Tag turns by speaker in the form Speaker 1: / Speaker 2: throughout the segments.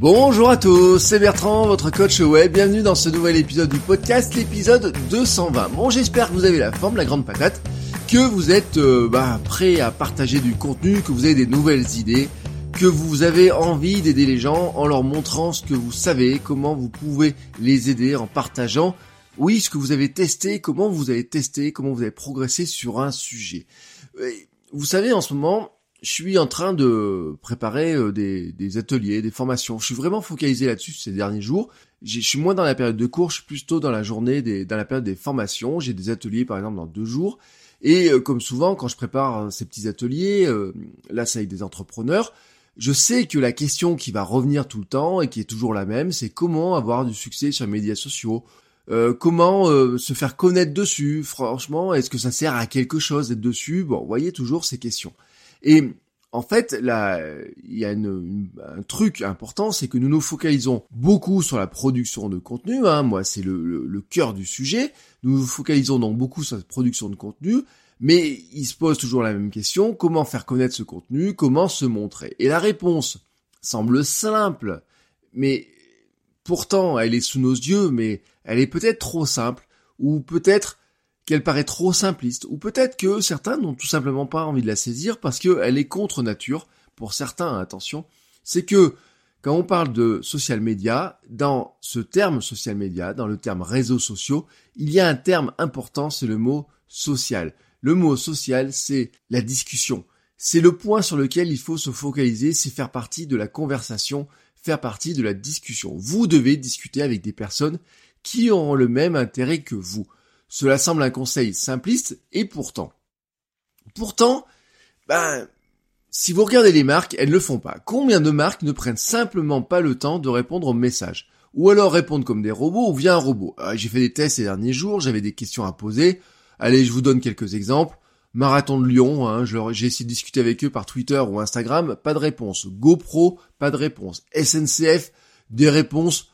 Speaker 1: Bonjour à tous, c'est Bertrand, votre coach web. Bienvenue dans ce nouvel épisode du podcast, l'épisode 220. Bon, j'espère que vous avez la forme, la grande patate, que vous êtes euh, bah, prêt à partager du contenu, que vous avez des nouvelles idées, que vous avez envie d'aider les gens en leur montrant ce que vous savez, comment vous pouvez les aider en partageant, oui, ce que vous avez testé, comment vous avez testé, comment vous avez progressé sur un sujet. Vous savez, en ce moment, je suis en train de préparer euh, des, ateliers, des formations. Je suis vraiment focalisé là-dessus ces derniers jours. Je suis moins dans la période de cours, je suis plutôt dans la journée, des, dans la période des formations. J'ai des ateliers par exemple dans deux jours. Et euh, comme souvent, quand je prépare euh, ces petits ateliers, là c'est avec des entrepreneurs, je sais que la question qui va revenir tout le temps et qui est toujours la même, c'est comment avoir du succès sur les médias sociaux, comment se faire connaître dessus? Franchement, est-ce que ça sert à quelque chose d'être dessus? Bon, voyez toujours ces questions. Et en fait, là, il y a un truc important, c'est que nous nous focalisons beaucoup sur la production de contenu. Hein. Moi, c'est le, cœur du sujet. Nous nous focalisons donc beaucoup sur la production de contenu, mais il se pose toujours la même question comment faire connaître ce contenu Comment se montrer? Et la réponse semble simple, mais pourtant, elle est sous nos yeux, mais elle est peut-être trop simple, ou peut-être qu'elle paraît trop simpliste, ou peut-être que certains n'ont tout simplement pas envie de la saisir parce qu'elle est contre nature, pour certains, attention, c'est que quand on parle de social media, dans ce terme social media, dans le terme réseaux sociaux, il y a un terme important, c'est le mot social. Le mot social, c'est la discussion. C'est le point sur lequel il faut se focaliser, c'est faire partie de la conversation, faire partie de la discussion. Vous devez discuter avec des personnes qui auront le même intérêt que vous. Cela semble un conseil simpliste, et pourtant. Pourtant, ben, si vous regardez les marques, elles ne le font pas. Combien de marques ne prennent simplement pas le temps de répondre aux messages? Ou alors répondent comme des robots ou via un robot? Ah, j'ai fait des tests ces derniers jours, j'avais des questions à poser. Allez, je vous donne quelques exemples. Marathon de Lyon, hein, j'ai essayé de discuter avec eux par Twitter ou Instagram, pas de réponse. GoPro, pas de réponse. SNCF, des réponses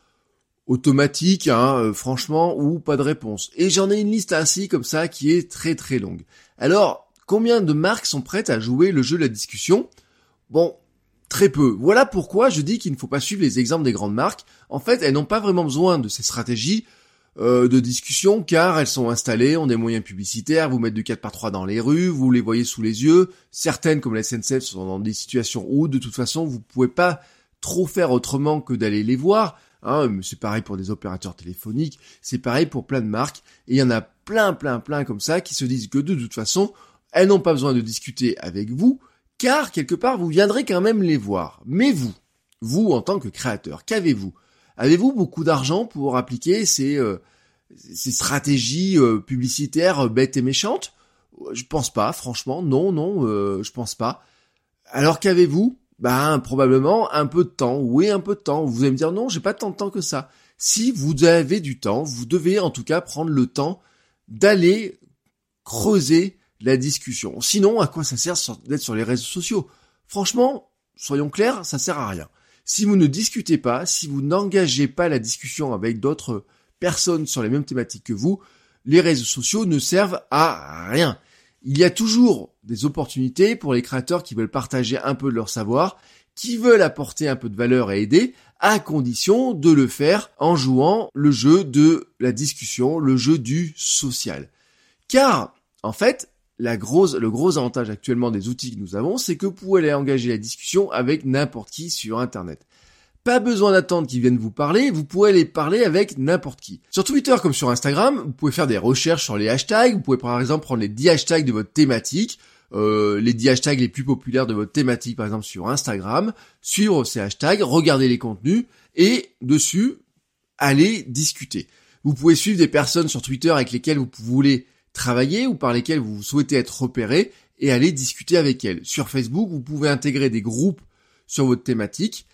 Speaker 1: automatique, hein, euh, franchement, ou pas de réponse. Et j'en ai une liste ainsi comme ça qui est très très longue. Alors, combien de marques sont prêtes à jouer le jeu de la discussion? Bon, très peu. Voilà pourquoi je dis qu'il ne faut pas suivre les exemples des grandes marques. En fait, elles n'ont pas vraiment besoin de ces stratégies euh, de discussion car elles sont installées, ont des moyens publicitaires, vous mettez du 4 par 3 dans les rues, vous les voyez sous les yeux. Certaines, comme la SNCF, sont dans des situations où de toute façon vous pouvez pas trop faire autrement que d'aller les voir. Hein, c'est pareil pour des opérateurs téléphoniques, c'est pareil pour plein de marques, et il y en a plein, plein, plein comme ça qui se disent que de toute façon, elles n'ont pas besoin de discuter avec vous, car quelque part vous viendrez quand même les voir. Mais vous, vous en tant que créateur, qu'avez-vous? Avez-vous beaucoup d'argent pour appliquer ces, euh, stratégies euh, publicitaires euh, bêtes et méchantes? Je pense pas, franchement, non, non, je pense pas. Alors qu'avez-vous ben probablement un peu de temps. Oui, un peu de temps. Vous allez me dire non, j'ai pas tant de temps que ça. Si vous avez du temps, vous devez en tout cas prendre le temps d'aller creuser la discussion. Sinon, à quoi ça sert d'être sur les réseaux sociaux? Franchement, soyons clairs, ça sert à rien. Si vous ne discutez pas, si vous n'engagez pas la discussion avec d'autres personnes sur les mêmes thématiques que vous, les réseaux sociaux ne servent à rien il y a toujours des opportunités pour les créateurs qui veulent partager un peu de leur savoir, qui veulent apporter un peu de valeur et aider, à condition de le faire en jouant le jeu de la discussion, le jeu du social. Car, en fait, le gros avantage actuellement des outils que nous avons, c'est que vous pouvez aller engager la discussion avec n'importe qui sur Internet. Pas besoin d'attendre qu'ils viennent vous parler, vous pouvez aller parler avec n'importe qui. Sur Twitter comme sur Instagram, vous pouvez faire des recherches sur les hashtags, vous pouvez par exemple prendre les 10 hashtags de votre thématique, euh, les 10 hashtags les plus populaires de votre thématique par exemple sur Instagram, suivre ces hashtags, regarder les contenus et dessus aller discuter. Vous pouvez suivre des personnes sur Twitter avec lesquelles vous voulez travailler ou par lesquelles vous souhaitez être repéré et aller discuter avec elles. Sur Facebook, vous pouvez intégrer des groupes sur votre thématique.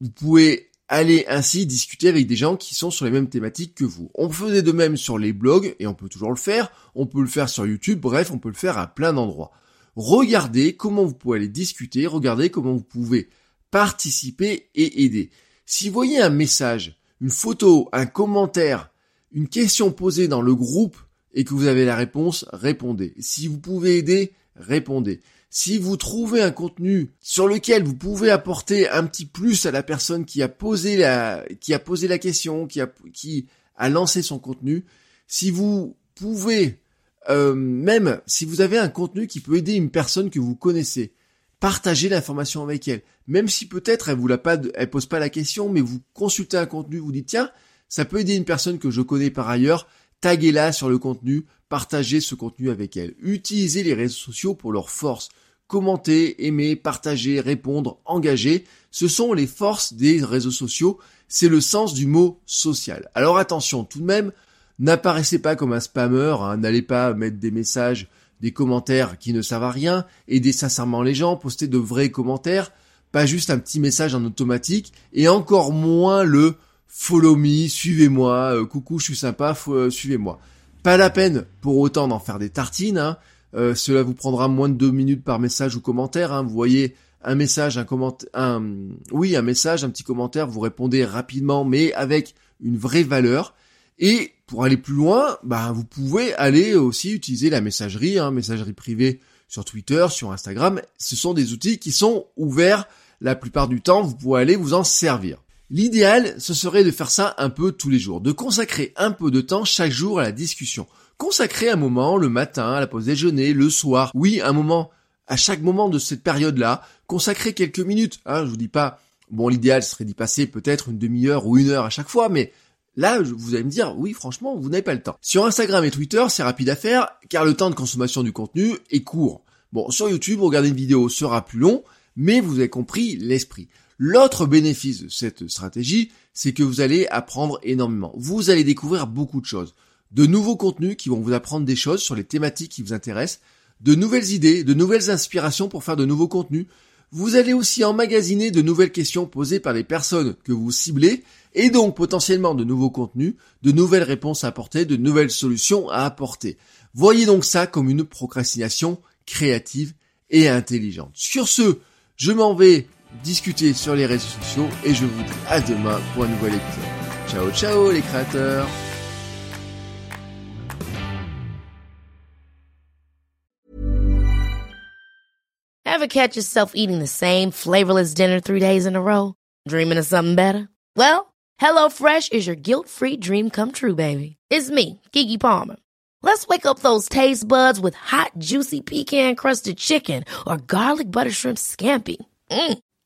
Speaker 1: Vous pouvez aller ainsi discuter avec des gens qui sont sur les mêmes thématiques que vous. On faisait de même sur les blogs, et on peut toujours le faire, on peut le faire sur YouTube, bref, on peut le faire à plein d'endroits. Regardez comment vous pouvez aller discuter, regardez comment vous pouvez participer et aider. Si vous voyez un message, une photo, un commentaire, une question posée dans le groupe et que vous avez la réponse, répondez. Si vous pouvez aider, répondez. Si vous trouvez un contenu sur lequel vous pouvez apporter un petit plus à la personne qui a posé la, qui a posé la question, qui a, qui a lancé son contenu, si vous pouvez, euh, même si vous avez un contenu qui peut aider une personne que vous connaissez, partagez l'information avec elle. Même si peut-être elle vous l'a pas, elle pose pas la question, mais vous consultez un contenu, vous dites tiens, ça peut aider une personne que je connais par ailleurs, taguez-la sur le contenu, partagez ce contenu avec elle. Utilisez les réseaux sociaux pour leur force. Commentez, aimer, partager, répondre, engager, ce sont les forces des réseaux sociaux, c'est le sens du mot social. Alors attention tout de même, n'apparaissez pas comme un spammer, hein. n'allez pas mettre des messages, des commentaires qui ne servent à rien, aidez sincèrement les gens, postez de vrais commentaires, pas juste un petit message en automatique, et encore moins le follow me, suivez-moi, euh, coucou, je suis sympa, euh, suivez-moi. Pas la peine pour autant d'en faire des tartines, hein. Euh, cela vous prendra moins de deux minutes par message ou commentaire. Hein. Vous voyez un message, un commentaire, un, oui, un message, un petit commentaire, vous répondez rapidement, mais avec une vraie valeur. Et pour aller plus loin, bah, vous pouvez aller aussi utiliser la messagerie, hein, messagerie privée sur Twitter, sur Instagram. Ce sont des outils qui sont ouverts la plupart du temps. Vous pouvez aller vous en servir. L'idéal, ce serait de faire ça un peu tous les jours, de consacrer un peu de temps chaque jour à la discussion. Consacrer un moment le matin, à la pause déjeuner, le soir. Oui, un moment, à chaque moment de cette période-là, consacrer quelques minutes. Hein, je vous dis pas, bon, l'idéal serait d'y passer peut-être une demi-heure ou une heure à chaque fois, mais Là, vous allez me dire, oui, franchement, vous n'avez pas le temps. Sur Instagram et Twitter, c'est rapide à faire, car le temps de consommation du contenu est court. Bon, sur YouTube, regarder une vidéo sera plus long, mais vous avez compris l'esprit. L'autre bénéfice de cette stratégie, c'est que vous allez apprendre énormément. Vous allez découvrir beaucoup de choses de nouveaux contenus qui vont vous apprendre des choses sur les thématiques qui vous intéressent, de nouvelles idées, de nouvelles inspirations pour faire de nouveaux contenus. Vous allez aussi emmagasiner de nouvelles questions posées par les personnes que vous ciblez et donc potentiellement de nouveaux contenus, de nouvelles réponses à apporter, de nouvelles solutions à apporter. Voyez donc ça comme une procrastination créative et intelligente. Sur ce, je m'en vais discuter sur les réseaux sociaux et je vous dis à demain pour un nouvel épisode. Ciao ciao les créateurs
Speaker 2: Ever catch yourself eating the same flavorless dinner three days in a row? Dreaming of something better? Well, HelloFresh is your guilt-free dream come true, baby. It's me, Kiki Palmer. Let's wake up those taste buds with hot, juicy pecan-crusted chicken or garlic butter shrimp scampi. Mm.